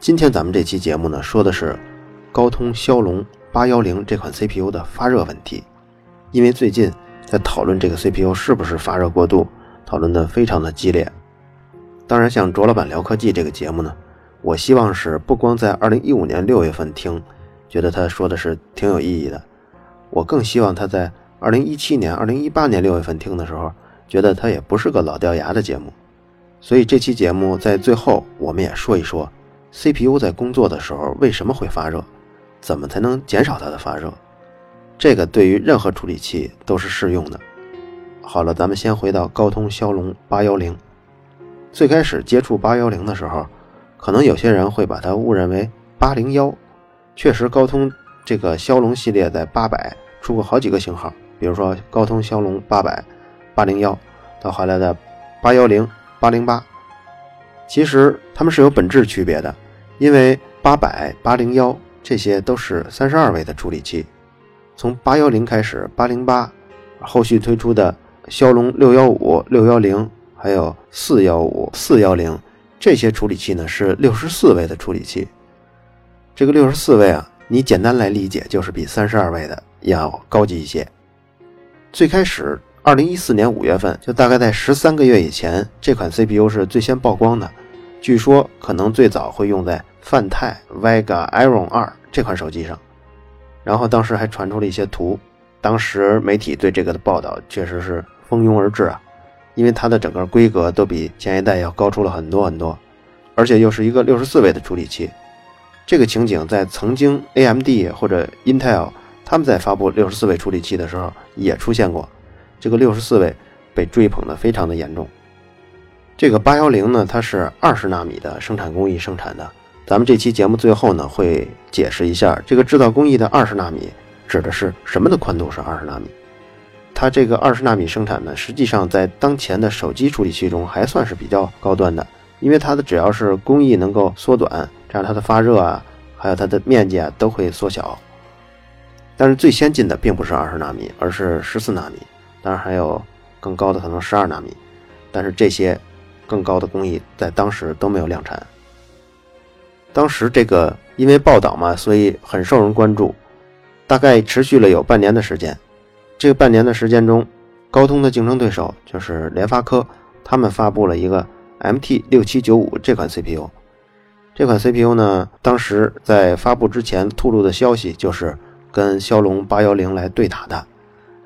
今天咱们这期节目呢，说的是高通骁龙八幺零这款 CPU 的发热问题。因为最近在讨论这个 CPU 是不是发热过度，讨论的非常的激烈。当然，像卓老板聊科技这个节目呢，我希望是不光在二零一五年六月份听，觉得他说的是挺有意义的，我更希望他在二零一七年、二零一八年六月份听的时候，觉得他也不是个老掉牙的节目。所以这期节目在最后，我们也说一说 CPU 在工作的时候为什么会发热，怎么才能减少它的发热。这个对于任何处理器都是适用的。好了，咱们先回到高通骁龙八幺零。最开始接触八幺零的时候，可能有些人会把它误认为八零幺。确实，高通这个骁龙系列在八百出过好几个型号，比如说高通骁龙八百、八零幺，到后来的八幺零、八零八。其实它们是有本质区别的，因为八百、八零幺这些都是三十二位的处理器。从八幺零开始，八零八，后续推出的骁龙六幺五、六幺零，还有四幺五、四幺零，这些处理器呢是六十四位的处理器。这个六十四位啊，你简单来理解就是比三十二位的要高级一些。最开始，二零一四年五月份，就大概在十三个月以前，这款 CPU 是最先曝光的。据说可能最早会用在泛泰 Vega Iron 二这款手机上。然后当时还传出了一些图，当时媒体对这个的报道确实是蜂拥而至啊，因为它的整个规格都比前一代要高出了很多很多，而且又是一个六十四位的处理器，这个情景在曾经 AMD 或者 Intel 他们在发布六十四位处理器的时候也出现过，这个六十四位被追捧的非常的严重。这个八幺零呢，它是二十纳米的生产工艺生产的。咱们这期节目最后呢，会解释一下这个制造工艺的二十纳米指的是什么的宽度是二十纳米。它这个二十纳米生产呢，实际上在当前的手机处理器中还算是比较高端的，因为它的只要是工艺能够缩短，这样它的发热啊，还有它的面积啊都会缩小。但是最先进的并不是二十纳米，而是十四纳米，当然还有更高的可能十二纳米，但是这些更高的工艺在当时都没有量产。当时这个因为报道嘛，所以很受人关注，大概持续了有半年的时间。这个半年的时间中，高通的竞争对手就是联发科，他们发布了一个 MT 六七九五这款 CPU。这款 CPU 呢，当时在发布之前透露的消息就是跟骁龙八幺零来对打的。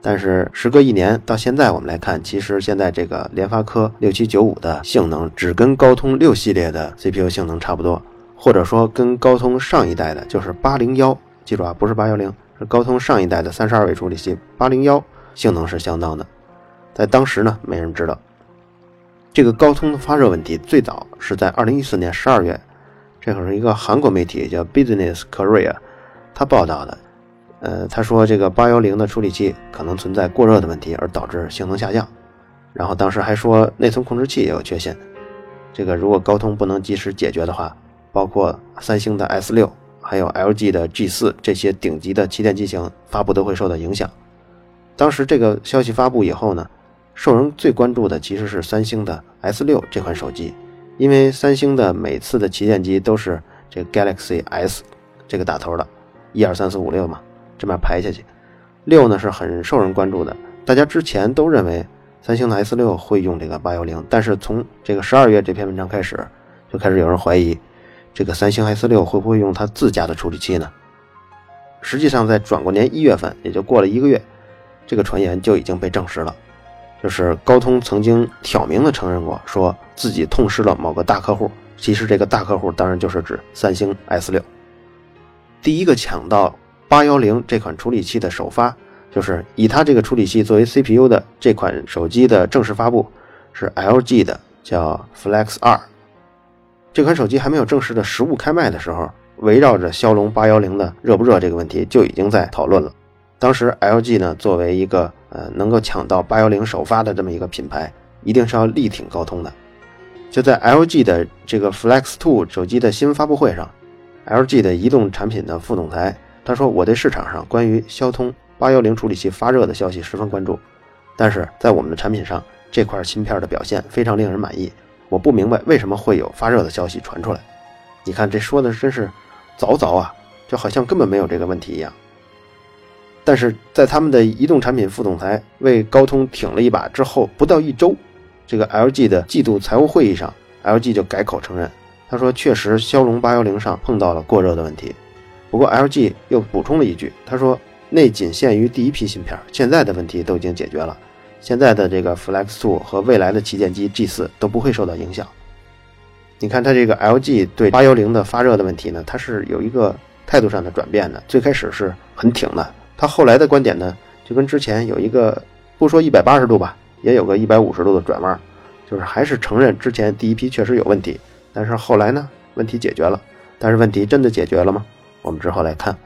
但是时隔一年到现在，我们来看，其实现在这个联发科六七九五的性能只跟高通六系列的 CPU 性能差不多。或者说跟高通上一代的，就是八零幺，记住啊，不是八幺零，是高通上一代的三十二位处理器八零幺，性能是相当的。在当时呢，没人知道这个高通的发热问题，最早是在二零一四年十二月，这可是一个韩国媒体叫 Business Korea，他报道的。呃，他说这个八幺零的处理器可能存在过热的问题，而导致性能下降。然后当时还说内存控制器也有缺陷，这个如果高通不能及时解决的话。包括三星的 S 六，还有 LG 的 G 四这些顶级的旗舰机型发布都会受到影响。当时这个消息发布以后呢，受人最关注的其实是三星的 S 六这款手机，因为三星的每次的旗舰机都是这个 Galaxy S 这个打头的，一二三四五六嘛，这么排下去，六呢是很受人关注的。大家之前都认为三星的 S 六会用这个八幺零，但是从这个十二月这篇文章开始，就开始有人怀疑。这个三星 S 六会不会用它自家的处理器呢？实际上，在转过年一月份，也就过了一个月，这个传言就已经被证实了。就是高通曾经挑明的承认过，说自己痛失了某个大客户。其实这个大客户当然就是指三星 S 六。第一个抢到八幺零这款处理器的首发，就是以它这个处理器作为 CPU 的这款手机的正式发布，是 LG 的，叫 Flex 二。这款手机还没有正式的实物开卖的时候，围绕着骁龙八幺零的热不热这个问题就已经在讨论了。当时 LG 呢作为一个呃能够抢到八幺零首发的这么一个品牌，一定是要力挺高通的。就在 LG 的这个 Flex Two 手机的新闻发布会上，LG 的移动产品的副总裁他说：“我对市场上关于骁通八幺零处理器发热的消息十分关注，但是在我们的产品上这块芯片的表现非常令人满意。我不明白为什么会有发热的消息传出来。你看这说的真是凿凿啊，就好像根本没有这个问题一样。但是在他们的移动产品副总裁为高通挺了一把之后，不到一周。”这个 LG 的季度财务会议上，LG 就改口承认，他说确实骁龙八幺零上碰到了过热的问题。不过 LG 又补充了一句，他说那仅限于第一批芯片，现在的问题都已经解决了，现在的这个 Flex Two 和未来的旗舰机 G 四都不会受到影响。你看它这个 LG 对八幺零的发热的问题呢，它是有一个态度上的转变的。最开始是很挺的，它后来的观点呢，就跟之前有一个不说一百八十度吧。也有个一百五十度的转弯，就是还是承认之前第一批确实有问题，但是后来呢，问题解决了。但是问题真的解决了吗？我们之后来看。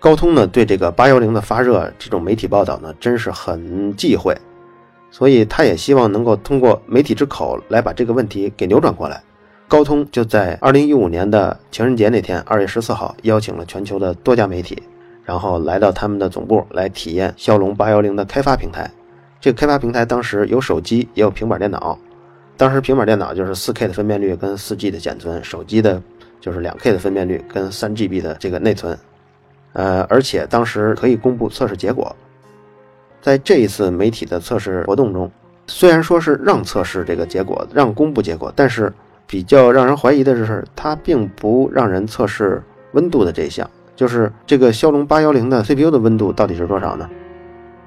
高通呢对这个八幺零的发热这种媒体报道呢，真是很忌讳，所以他也希望能够通过媒体之口来把这个问题给扭转过来。高通就在二零一五年的情人节那天，二月十四号，邀请了全球的多家媒体，然后来到他们的总部来体验骁龙八幺零的开发平台。这个开发平台当时有手机，也有平板电脑。当时平板电脑就是 4K 的分辨率跟 4G 的显存，手机的就是两 K 的分辨率跟 3GB 的这个内存。呃，而且当时可以公布测试结果。在这一次媒体的测试活动中，虽然说是让测试这个结果，让公布结果，但是比较让人怀疑的是，它并不让人测试温度的这一项，就是这个骁龙810的 CPU 的温度到底是多少呢？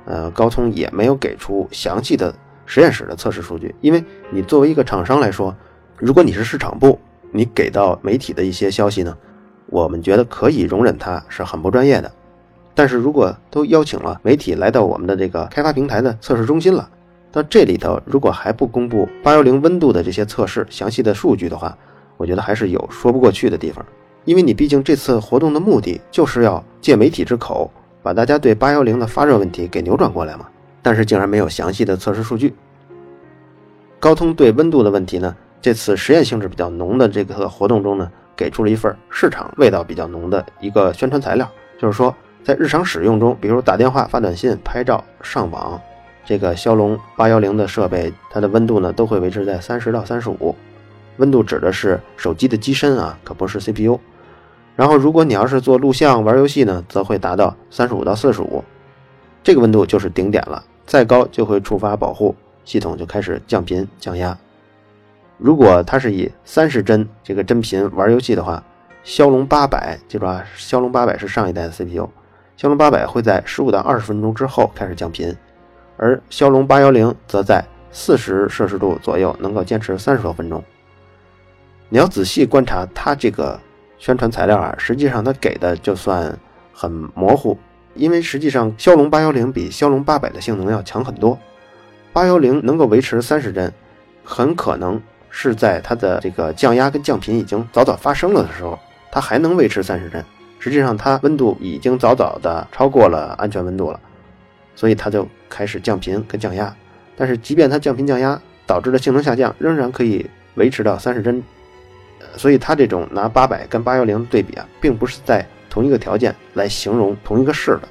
呃，高通也没有给出详细的实验室的测试数据，因为你作为一个厂商来说，如果你是市场部，你给到媒体的一些消息呢，我们觉得可以容忍它是很不专业的。但是如果都邀请了媒体来到我们的这个开发平台的测试中心了，到这里头如果还不公布八幺零温度的这些测试详细的数据的话，我觉得还是有说不过去的地方，因为你毕竟这次活动的目的就是要借媒体之口。把大家对八幺零的发热问题给扭转过来嘛？但是竟然没有详细的测试数据。高通对温度的问题呢？这次实验性质比较浓的这个活动中呢，给出了一份市场味道比较浓的一个宣传材料，就是说在日常使用中，比如打电话、发短信、拍照、上网，这个骁龙八幺零的设备，它的温度呢都会维持在三十到三十五。温度指的是手机的机身啊，可不是 CPU。然后，如果你要是做录像、玩游戏呢，则会达到三十五到四十五，这个温度就是顶点了。再高就会触发保护系统，就开始降频降压。如果它是以三十帧这个帧频玩游戏的话，骁龙八百，记住啊，骁龙八百是上一代的 CPU，骁龙八百会在十五到二十分钟之后开始降频，而骁龙八幺零则在四十摄氏度左右能够坚持三十多分钟。你要仔细观察它这个。宣传材料啊，实际上它给的就算很模糊，因为实际上骁龙八幺零比骁龙八百的性能要强很多。八幺零能够维持三十帧，很可能是在它的这个降压跟降频已经早早发生了的时候，它还能维持三十帧。实际上它温度已经早早的超过了安全温度了，所以它就开始降频跟降压。但是即便它降频降压导致的性能下降，仍然可以维持到三十帧。所以它这种拿八百跟八幺零对比啊，并不是在同一个条件来形容同一个事的。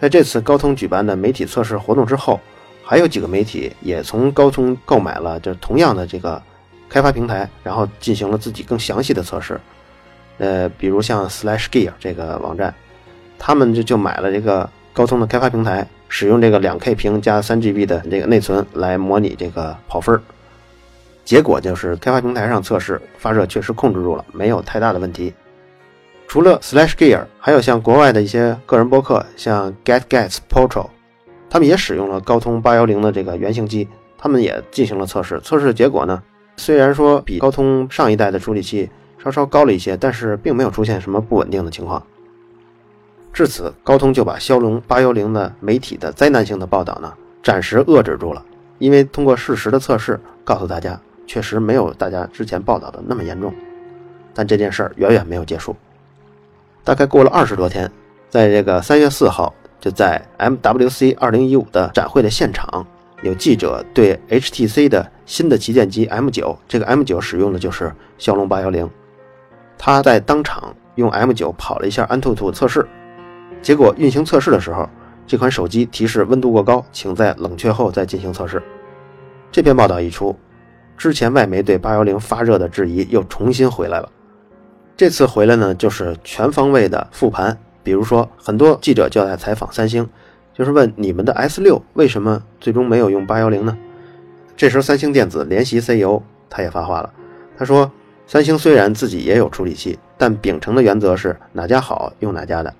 在这次高通举办的媒体测试活动之后，还有几个媒体也从高通购买了就同样的这个开发平台，然后进行了自己更详细的测试。呃，比如像 SlashGear 这个网站，他们就就买了这个高通的开发平台，使用这个两 K 屏加三 GB 的这个内存来模拟这个跑分儿。结果就是开发平台上测试发热确实控制住了，没有太大的问题。除了 SlashGear，还有像国外的一些个人博客，像 GetGets Portal，他们也使用了高通八幺零的这个原型机，他们也进行了测试。测试结果呢，虽然说比高通上一代的处理器稍稍高了一些，但是并没有出现什么不稳定的情况。至此，高通就把骁龙八幺零的媒体的灾难性的报道呢，暂时遏制住了，因为通过事实的测试告诉大家。确实没有大家之前报道的那么严重，但这件事儿远远没有结束。大概过了二十多天，在这个三月四号，就在 MWC 二零一五的展会的现场，有记者对 HTC 的新的旗舰机 M 九，这个 M 九使用的就是骁龙八幺零，他在当场用 M 九跑了一下安兔兔测试，结果运行测试的时候，这款手机提示温度过高，请在冷却后再进行测试。这篇报道一出，之前外媒对八幺零发热的质疑又重新回来了。这次回来呢，就是全方位的复盘。比如说，很多记者就在采访三星，就是问你们的 S 六为什么最终没有用八幺零呢？这时候，三星电子联席 CEO 他也发话了，他说：“三星虽然自己也有处理器，但秉承的原则是哪家好用哪家的。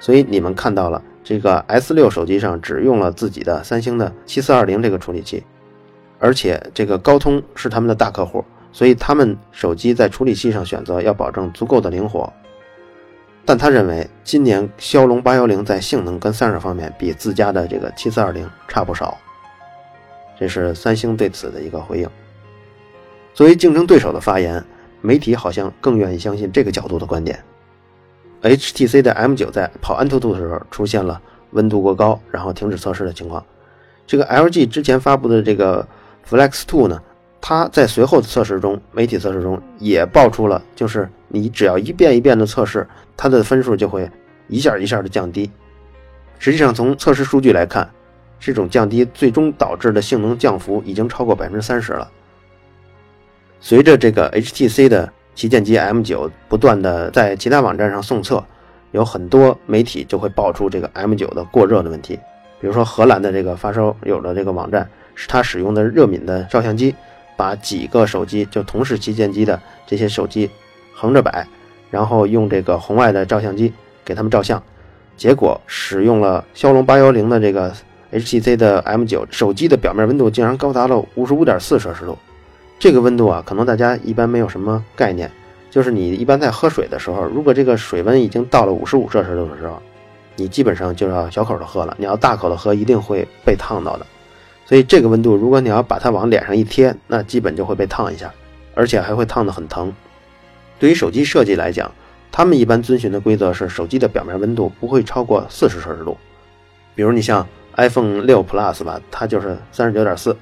所以你们看到了这个 S 六手机上只用了自己的三星的七四二零这个处理器，而且这个高通是他们的大客户。”所以他们手机在处理器上选择要保证足够的灵活，但他认为今年骁龙八幺零在性能跟散热方面比自家的这个七四二零差不少。这是三星对此的一个回应。作为竞争对手的发言，媒体好像更愿意相信这个角度的观点。HTC 的 M 九在跑安兔兔的时候出现了温度过高，然后停止测试的情况。这个 LG 之前发布的这个 Flex Two 呢？它在随后的测试中，媒体测试中也爆出了，就是你只要一遍一遍的测试，它的分数就会一下一下的降低。实际上，从测试数据来看，这种降低最终导致的性能降幅已经超过百分之三十了。随着这个 HTC 的旗舰机 M9 不断的在其他网站上送测，有很多媒体就会爆出这个 M9 的过热的问题。比如说，荷兰的这个发烧友的这个网站，是他使用的热敏的照相机。把几个手机就同是旗舰机的这些手机横着摆，然后用这个红外的照相机给他们照相，结果使用了骁龙八幺零的这个 HTC 的 M9 手机的表面温度竟然高达了五十五点四摄氏度。这个温度啊，可能大家一般没有什么概念，就是你一般在喝水的时候，如果这个水温已经到了五十五摄氏度的时候，你基本上就要小口的喝了，你要大口的喝一定会被烫到的。所以这个温度，如果你要把它往脸上一贴，那基本就会被烫一下，而且还会烫得很疼。对于手机设计来讲，他们一般遵循的规则是手机的表面温度不会超过四十摄氏度。比如你像 iPhone 六 Plus 吧，它就是三十九点四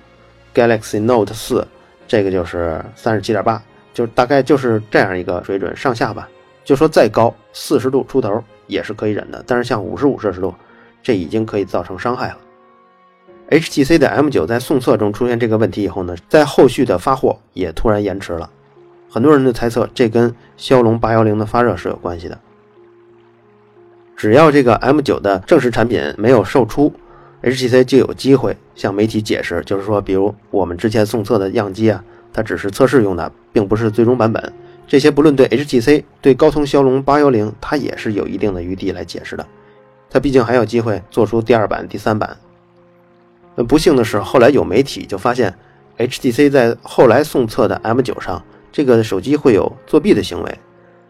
；Galaxy Note 四这个就是三十七点八，就大概就是这样一个水准上下吧。就说再高四十度出头也是可以忍的，但是像五十五摄氏度，这已经可以造成伤害了。HTC 的 M9 在送测中出现这个问题以后呢，在后续的发货也突然延迟了。很多人的猜测，这跟骁龙810的发热是有关系的。只要这个 M9 的正式产品没有售出，HTC 就有机会向媒体解释，就是说，比如我们之前送测的样机啊，它只是测试用的，并不是最终版本。这些不论对 HTC、对高通骁龙810，它也是有一定的余地来解释的。它毕竟还有机会做出第二版、第三版。那不幸的是，后来有媒体就发现，HTC 在后来送测的 M9 上，这个手机会有作弊的行为。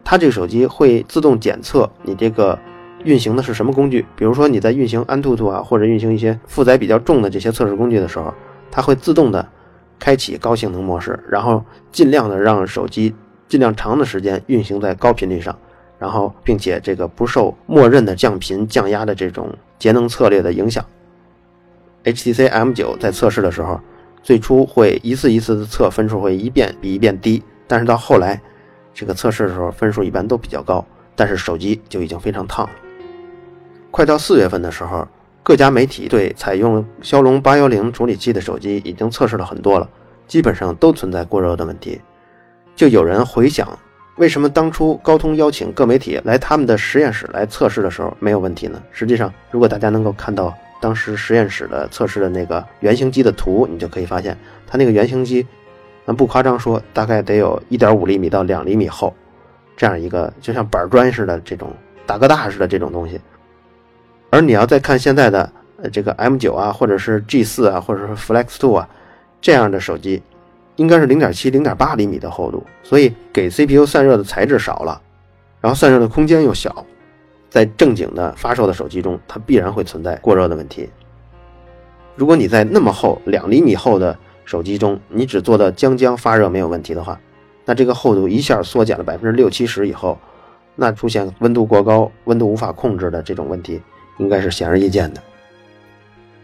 它这个手机会自动检测你这个运行的是什么工具，比如说你在运行安兔兔啊，或者运行一些负载比较重的这些测试工具的时候，它会自动的开启高性能模式，然后尽量的让手机尽量长的时间运行在高频率上，然后并且这个不受默认的降频降压的这种节能策略的影响。HTC M9 在测试的时候，最初会一次一次的测，分数会一遍比一遍低，但是到后来，这个测试的时候分数一般都比较高，但是手机就已经非常烫了。快到四月份的时候，各家媒体对采用骁龙八幺零处理器的手机已经测试了很多了，基本上都存在过热的问题。就有人回想，为什么当初高通邀请各媒体来他们的实验室来测试的时候没有问题呢？实际上，如果大家能够看到。当时实验室的测试的那个原型机的图，你就可以发现，它那个原型机，那不夸张说，大概得有一点五厘米到两厘米厚，这样一个就像板砖似的这种大哥大似的这种东西。而你要再看现在的这个 M9 啊，或者是 G4 啊，或者是 Flex Two 啊这样的手机，应该是零点七、零点八厘米的厚度，所以给 CPU 散热的材质少了，然后散热的空间又小。在正经的发售的手机中，它必然会存在过热的问题。如果你在那么厚两厘米厚的手机中，你只做到将将发热没有问题的话，那这个厚度一下缩减了百分之六七十以后，那出现温度过高、温度无法控制的这种问题，应该是显而易见的。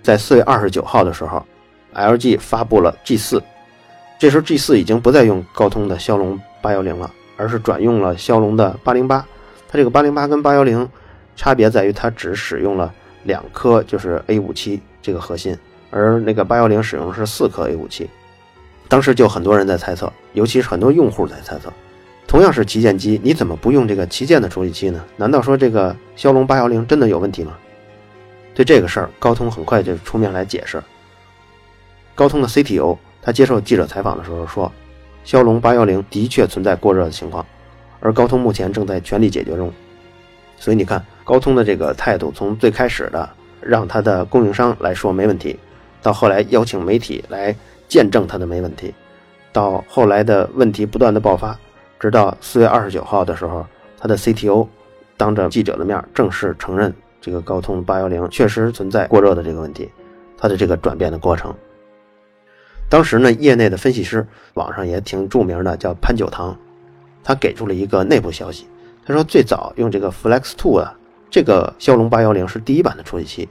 在四月二十九号的时候，LG 发布了 G 四，这时候 G 四已经不再用高通的骁龙八幺零了，而是转用了骁龙的八零八。它这个八零八跟八幺零差别在于，它只使用了两颗就是 A 五七这个核心，而那个八幺零使用的是四颗 A 五七。当时就很多人在猜测，尤其是很多用户在猜测，同样是旗舰机，你怎么不用这个旗舰的处理器呢？难道说这个骁龙八幺零真的有问题吗？对这个事儿，高通很快就出面来解释。高通的 CTO 他接受记者采访的时候说，骁龙八幺零的确存在过热的情况，而高通目前正在全力解决中。所以你看，高通的这个态度，从最开始的让他的供应商来说没问题，到后来邀请媒体来。见证他的没问题，到后来的问题不断的爆发，直到四月二十九号的时候，他的 CTO 当着记者的面正式承认这个高通八幺零确实存在过热的这个问题，他的这个转变的过程。当时呢，业内的分析师网上也挺著名的，叫潘九堂，他给出了一个内部消息，他说最早用这个 Flex Two 啊，这个骁龙八幺零是第一版的处理器。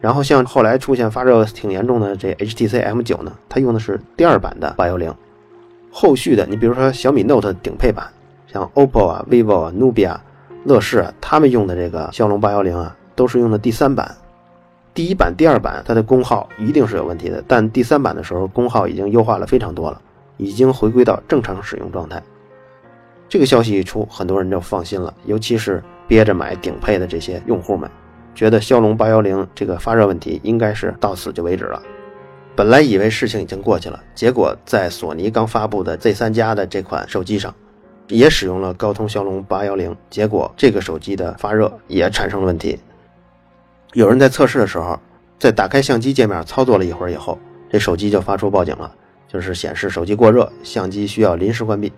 然后像后来出现发热挺严重的这 HTC M9 呢，它用的是第二版的八幺零。后续的，你比如说小米 Note 顶配版，像 OPPO 啊、vivo 啊、Nubia、乐视啊，他们用的这个骁龙八幺零啊，都是用的第三版。第一版、第二版它的功耗一定是有问题的，但第三版的时候功耗已经优化了非常多了，已经回归到正常使用状态。这个消息一出，很多人就放心了，尤其是憋着买顶配的这些用户们。觉得骁龙八幺零这个发热问题应该是到此就为止了。本来以为事情已经过去了，结果在索尼刚发布的 Z 三加的这款手机上，也使用了高通骁龙八幺零，结果这个手机的发热也产生了问题。有人在测试的时候，在打开相机界面操作了一会儿以后，这手机就发出报警了，就是显示手机过热，相机需要临时关闭。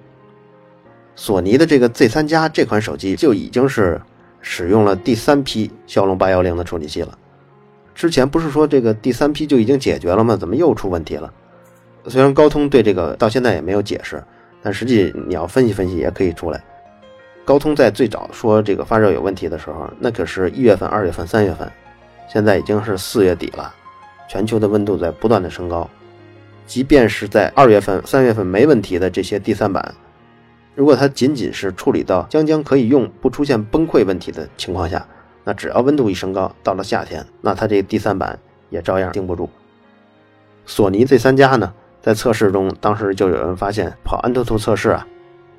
索尼的这个 Z 三加这款手机就已经是。使用了第三批骁龙八幺零的处理器了，之前不是说这个第三批就已经解决了吗？怎么又出问题了？虽然高通对这个到现在也没有解释，但实际你要分析分析也可以出来。高通在最早说这个发热有问题的时候，那可是一月份、二月份、三月份，现在已经是四月底了，全球的温度在不断的升高，即便是在二月份、三月份没问题的这些第三版。如果它仅仅是处理到将将可以用，不出现崩溃问题的情况下，那只要温度一升高，到了夏天，那它这第三版也照样顶不住。索尼 Z 三加呢，在测试中，当时就有人发现跑安兔兔测试啊，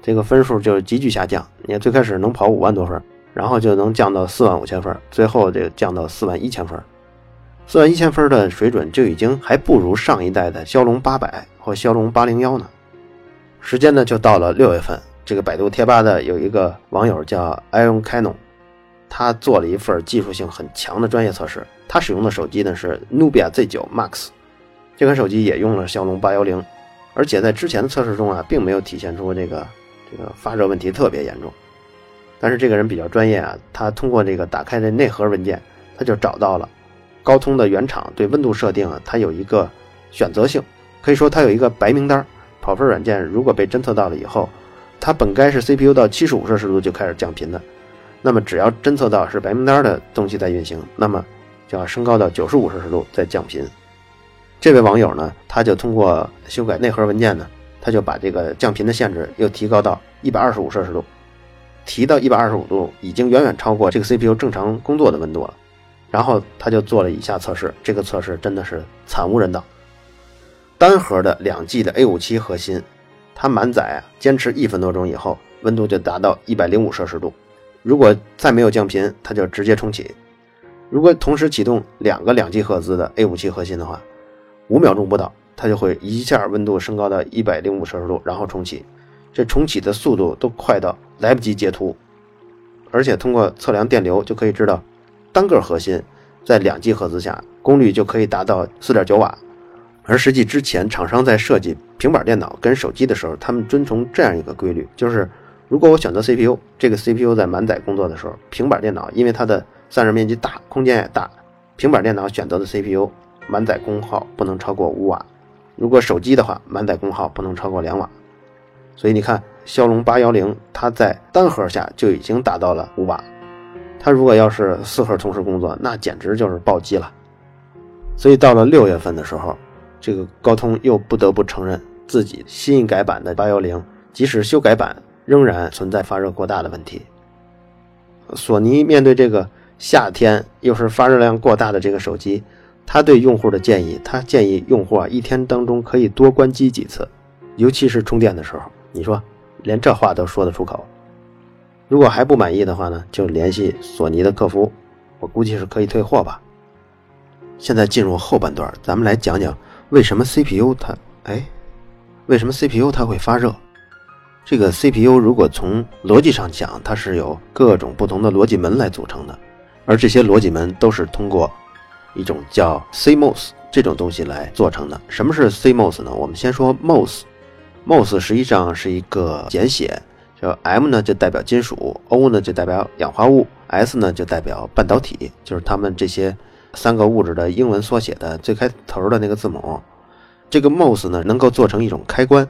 这个分数就急剧下降。你看最开始能跑五万多分，然后就能降到四万五千分，最后这降到四万一千分。四万一千分的水准就已经还不如上一代的骁龙八百或骁龙八零幺呢。时间呢，就到了六月份。这个百度贴吧的有一个网友叫 Iron Canon，他做了一份技术性很强的专业测试。他使用的手机呢是 Nubia Z9 Max，这款手机也用了骁龙八幺零，而且在之前的测试中啊，并没有体现出这个这个发热问题特别严重。但是这个人比较专业啊，他通过这个打开这内核文件，他就找到了高通的原厂对温度设定啊，它有一个选择性，可以说它有一个白名单。跑分软件如果被侦测到了以后，它本该是 CPU 到七十五摄氏度就开始降频的，那么只要侦测到是白名单的东西在运行，那么就要升高到九十五摄氏度再降频。这位网友呢，他就通过修改内核文件呢，他就把这个降频的限制又提高到一百二十五摄氏度，提到一百二十五度已经远远超过这个 CPU 正常工作的温度了。然后他就做了以下测试，这个测试真的是惨无人道。单核的两 G 的 A57 核心，它满载啊，坚持一分多钟以后，温度就达到一百零五摄氏度。如果再没有降频，它就直接重启。如果同时启动两个两 G 赫兹的 A57 核心的话，五秒钟不到，它就会一下温度升高到一百零五摄氏度，然后重启。这重启的速度都快到来不及截图，而且通过测量电流就可以知道，单个核心在两 G 赫兹下功率就可以达到四点九瓦。而实际之前，厂商在设计平板电脑跟手机的时候，他们遵从这样一个规律，就是如果我选择 CPU，这个 CPU 在满载工作的时候，平板电脑因为它的散热面积大，空间也大，平板电脑选择的 CPU 满载功耗不能超过五瓦。如果手机的话，满载功耗不能超过两瓦。所以你看，骁龙八幺零，它在单核下就已经达到了五瓦，它如果要是四核同时工作，那简直就是暴击了。所以到了六月份的时候，这个高通又不得不承认自己新改版的八幺零，即使修改版，仍然存在发热过大的问题。索尼面对这个夏天又是发热量过大的这个手机，他对用户的建议，他建议用户啊一天当中可以多关机几次，尤其是充电的时候。你说，连这话都说得出口？如果还不满意的话呢，就联系索尼的客服，我估计是可以退货吧。现在进入后半段，咱们来讲讲为什么 CPU 它哎，为什么 CPU 它会发热？这个 CPU 如果从逻辑上讲，它是由各种不同的逻辑门来组成的，而这些逻辑门都是通过一种叫 CMOS 这种东西来做成的。什么是 CMOS 呢？我们先说 MOS，MOS 实际上是一个简写，叫 M 呢就代表金属，O 呢就代表氧化物，S 呢就代表半导体，就是它们这些三个物质的英文缩写的最开头的那个字母。这个 MOS 呢能够做成一种开关。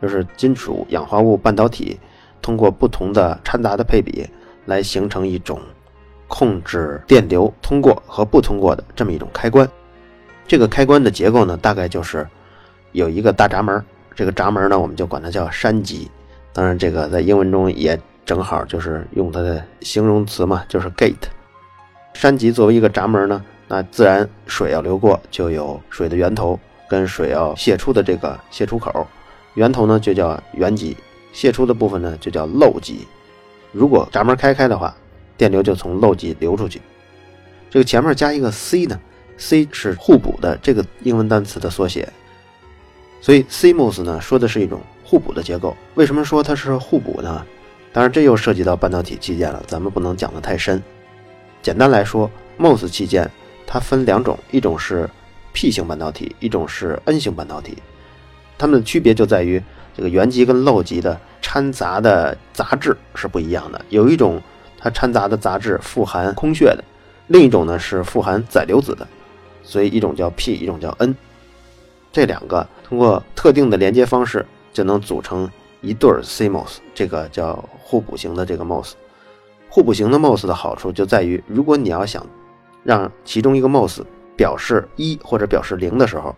就是金属、氧化物、半导体，通过不同的掺杂的配比，来形成一种控制电流通过和不通过的这么一种开关。这个开关的结构呢，大概就是有一个大闸门，这个闸门呢，我们就管它叫山脊。当然，这个在英文中也正好就是用它的形容词嘛，就是 gate。山脊作为一个闸门呢，那自然水要流过，就有水的源头跟水要泄出的这个泄出口。源头呢就叫源极，泄出的部分呢就叫漏极。如果闸门开开的话，电流就从漏极流出去。这个前面加一个 C 呢，C 是互补的这个英文单词的缩写。所以 CMOS 呢说的是一种互补的结构。为什么说它是互补呢？当然这又涉及到半导体器件了，咱们不能讲得太深。简单来说，MOS 器件它分两种，一种是 P 型半导体，一种是 N 型半导体。它们的区别就在于这个原极跟漏极的掺杂的杂质是不一样的。有一种它掺杂的杂质富含空穴的，另一种呢是富含载流子的，所以一种叫 P，一种叫 N。这两个通过特定的连接方式就能组成一对 CMOS，这个叫互补型的这个 MOS。互补型的 MOS 的好处就在于，如果你要想让其中一个 MOS 表示一或者表示零的时候，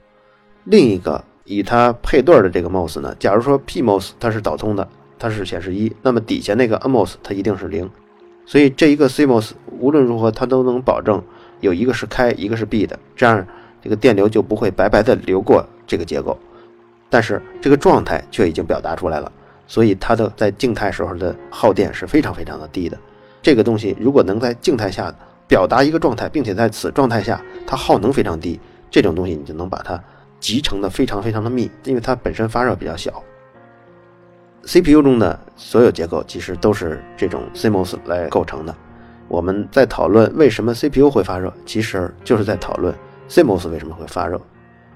另一个以它配对的这个 MOS 呢，假如说 PMOS 它是导通的，它是显示一，那么底下那个 NMOS 它一定是零，所以这一个 CMOS 无论如何它都能保证有一个是开，一个是闭的，这样这个电流就不会白白的流过这个结构，但是这个状态却已经表达出来了，所以它的在静态时候的耗电是非常非常的低的。这个东西如果能在静态下表达一个状态，并且在此状态下它耗能非常低，这种东西你就能把它。集成的非常非常的密，因为它本身发热比较小。CPU 中的所有结构其实都是这种 CMOS 来构成的。我们在讨论为什么 CPU 会发热，其实就是在讨论 CMOS 为什么会发热。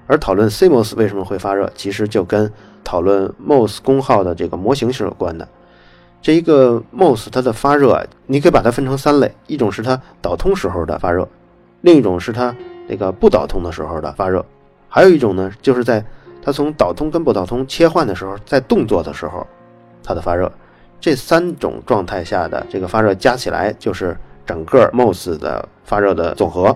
而讨论 CMOS 为什么会发热，其实就跟讨论 MOS 功耗的这个模型是有关的。这一个 MOS 它的发热，你可以把它分成三类：一种是它导通时候的发热，另一种是它那个不导通的时候的发热。还有一种呢，就是在它从导通跟不导通切换的时候，在动作的时候，它的发热，这三种状态下的这个发热加起来就是整个 MOS 的发热的总和。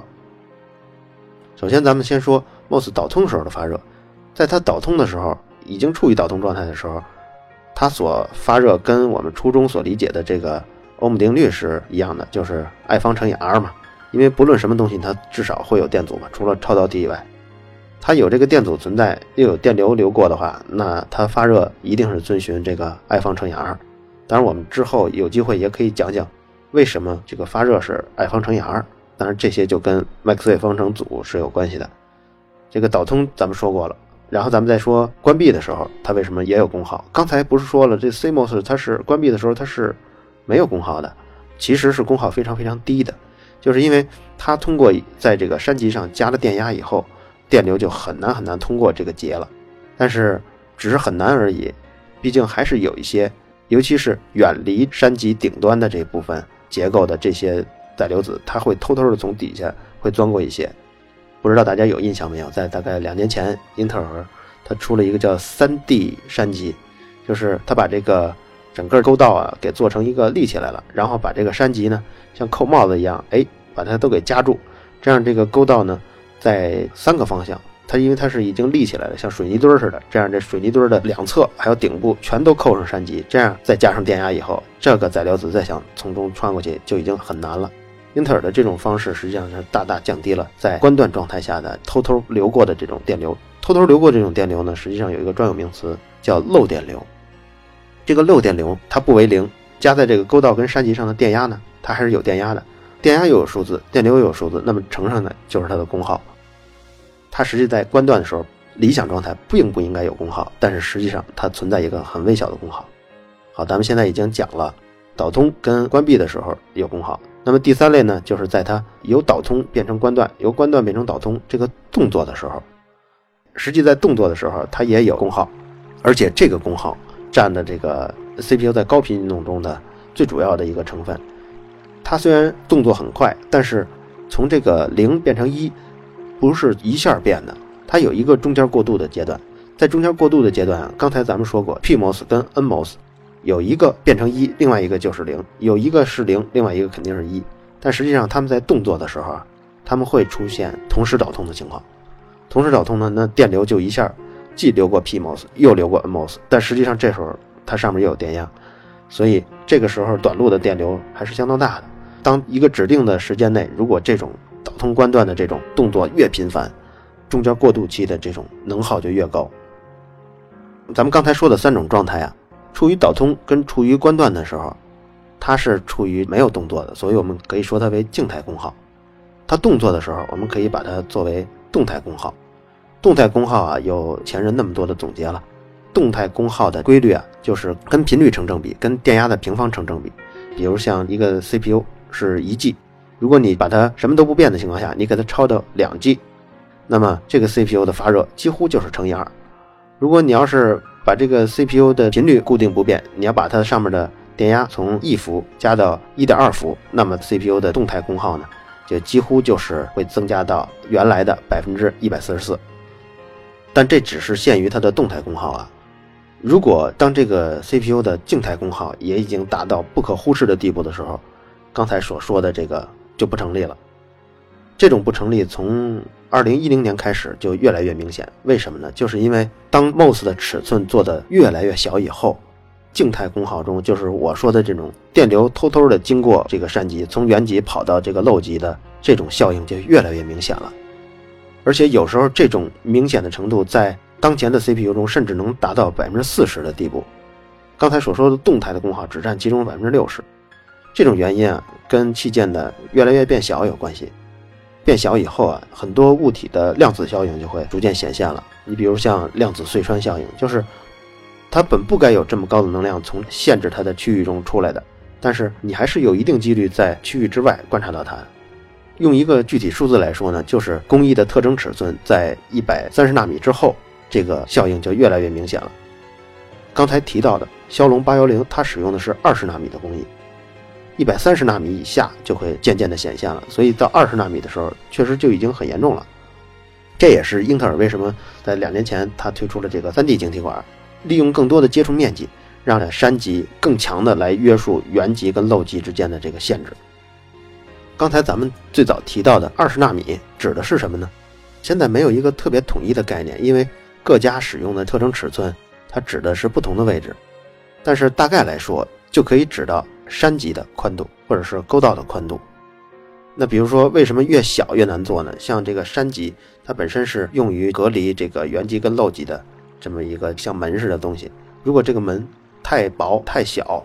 首先，咱们先说 MOS 导通时候的发热，在它导通的时候，已经处于导通状态的时候，它所发热跟我们初中所理解的这个欧姆定律是一样的，就是 I 方乘以 R 嘛。因为不论什么东西，它至少会有电阻嘛，除了超导体以外。它有这个电阻存在，又有电流流过的话，那它发热一定是遵循这个 I 方乘以 R。当然，我们之后有机会也可以讲讲为什么这个发热是 I 方乘以 R。当然，这些就跟麦克斯韦方程组是有关系的。这个导通咱们说过了，然后咱们再说关闭的时候，它为什么也有功耗？刚才不是说了，这 CMOS 它是关闭的时候它是没有功耗的，其实是功耗非常非常低的，就是因为它通过在这个山极上加了电压以后。电流就很难很难通过这个结了，但是只是很难而已，毕竟还是有一些，尤其是远离山脊顶端的这部分结构的这些载流子，它会偷偷的从底下会钻过一些。不知道大家有印象没有？在大概两年前，英特尔它出了一个叫三 D 山脊，就是它把这个整个沟道啊给做成一个立起来了，然后把这个山脊呢像扣帽子一样，哎，把它都给夹住，这样这个沟道呢在三个方向。它因为它是已经立起来了，像水泥墩似的，这样这水泥墩的两侧还有顶部全都扣上山脊，这样再加上电压以后，这个载流子再想从中穿过去就已经很难了。英特尔的这种方式实际上是大大降低了在关断状态下的偷偷流过的这种电流。偷偷流过这种电流呢，实际上有一个专有名词叫漏电流。这个漏电流它不为零，加在这个沟道跟山脊上的电压呢，它还是有电压的，电压又有数字，电流又有数字，那么乘上呢就是它的功耗。它实际在关断的时候，理想状态并不应该有功耗，但是实际上它存在一个很微小的功耗。好，咱们现在已经讲了导通跟关闭的时候有功耗，那么第三类呢，就是在它由导通变成关断，由关断变成导通这个动作的时候，实际在动作的时候它也有功耗，而且这个功耗占的这个 CPU 在高频运动中的最主要的一个成分。它虽然动作很快，但是从这个零变成一。不是一下变的，它有一个中间过渡的阶段。在中间过渡的阶段啊，刚才咱们说过，PMOS 跟 NMOS 有一个变成一，另外一个就是零；有一个是零，另外一个肯定是一。但实际上他们在动作的时候啊，他们会出现同时导通的情况。同时导通呢，那电流就一下既流过 PMOS 又流过 NMOS，但实际上这时候它上面又有电压，所以这个时候短路的电流还是相当大的。当一个指定的时间内，如果这种导通关断的这种动作越频繁，中间过渡期的这种能耗就越高。咱们刚才说的三种状态啊，处于导通跟处于关断的时候，它是处于没有动作的，所以我们可以说它为静态功耗。它动作的时候，我们可以把它作为动态功耗。动态功耗啊，有前人那么多的总结了。动态功耗的规律啊，就是跟频率成正比，跟电压的平方成正比。比如像一个 CPU 是一 G。如果你把它什么都不变的情况下，你给它超到两 G，那么这个 CPU 的发热几乎就是乘以二。如果你要是把这个 CPU 的频率固定不变，你要把它上面的电压从一伏加到一点二伏，那么 CPU 的动态功耗呢，就几乎就是会增加到原来的百分之一百四十四。但这只是限于它的动态功耗啊。如果当这个 CPU 的静态功耗也已经达到不可忽视的地步的时候，刚才所说的这个。就不成立了。这种不成立从二零一零年开始就越来越明显。为什么呢？就是因为当 MOS 的尺寸做的越来越小以后，静态功耗中就是我说的这种电流偷偷的经过这个扇极，从原极跑到这个漏极的这种效应就越来越明显了。而且有时候这种明显的程度在当前的 CPU 中甚至能达到百分之四十的地步。刚才所说的动态的功耗只占其中百分之六十。这种原因啊，跟器件的越来越变小有关系。变小以后啊，很多物体的量子效应就会逐渐显现了。你比如像量子隧穿效应，就是它本不该有这么高的能量从限制它的区域中出来的，但是你还是有一定几率在区域之外观察到它。用一个具体数字来说呢，就是工艺的特征尺寸在一百三十纳米之后，这个效应就越来越明显了。刚才提到的骁龙八幺零，它使用的是二十纳米的工艺。一百三十纳米以下就会渐渐的显现了，所以到二十纳米的时候，确实就已经很严重了。这也是英特尔为什么在两年前它推出了这个三 D 晶体管，利用更多的接触面积，让山极更强的来约束原级跟漏级之间的这个限制。刚才咱们最早提到的二十纳米指的是什么呢？现在没有一个特别统一的概念，因为各家使用的特征尺寸它指的是不同的位置，但是大概来说就可以指到。山脊的宽度，或者是沟道的宽度。那比如说，为什么越小越难做呢？像这个山脊，它本身是用于隔离这个原脊跟漏脊的这么一个像门似的东西。如果这个门太薄太小，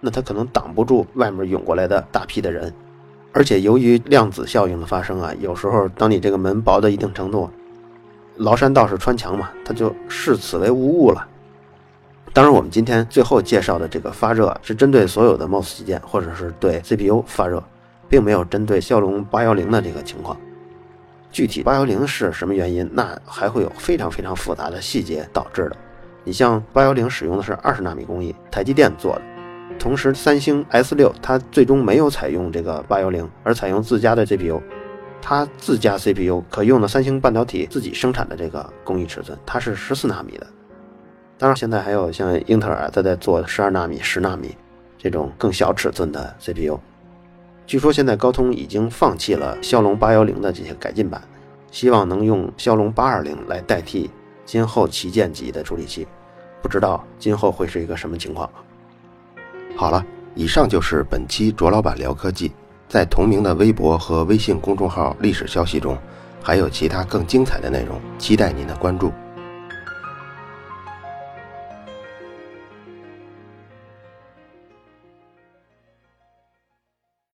那它可能挡不住外面涌过来的大批的人。而且由于量子效应的发生啊，有时候当你这个门薄到一定程度，崂山道士穿墙嘛，他就视此为无物了。当然，我们今天最后介绍的这个发热是针对所有的 MOS 器件，或者是对 CPU 发热，并没有针对骁龙八幺零的这个情况。具体八幺零是什么原因，那还会有非常非常复杂的细节导致的。你像八幺零使用的是二十纳米工艺，台积电做的，同时三星 S 六它最终没有采用这个八幺零，而采用自家的 CPU，它自家 CPU 可用的三星半导体自己生产的这个工艺尺寸，它是十四纳米的。当然，现在还有像英特尔，它在做十二纳米、十纳米这种更小尺寸的 CPU。据说现在高通已经放弃了骁龙八幺零的这些改进版，希望能用骁龙八二零来代替今后旗舰级的处理器。不知道今后会是一个什么情况。好了，以上就是本期卓老板聊科技。在同名的微博和微信公众号历史消息中，还有其他更精彩的内容，期待您的关注。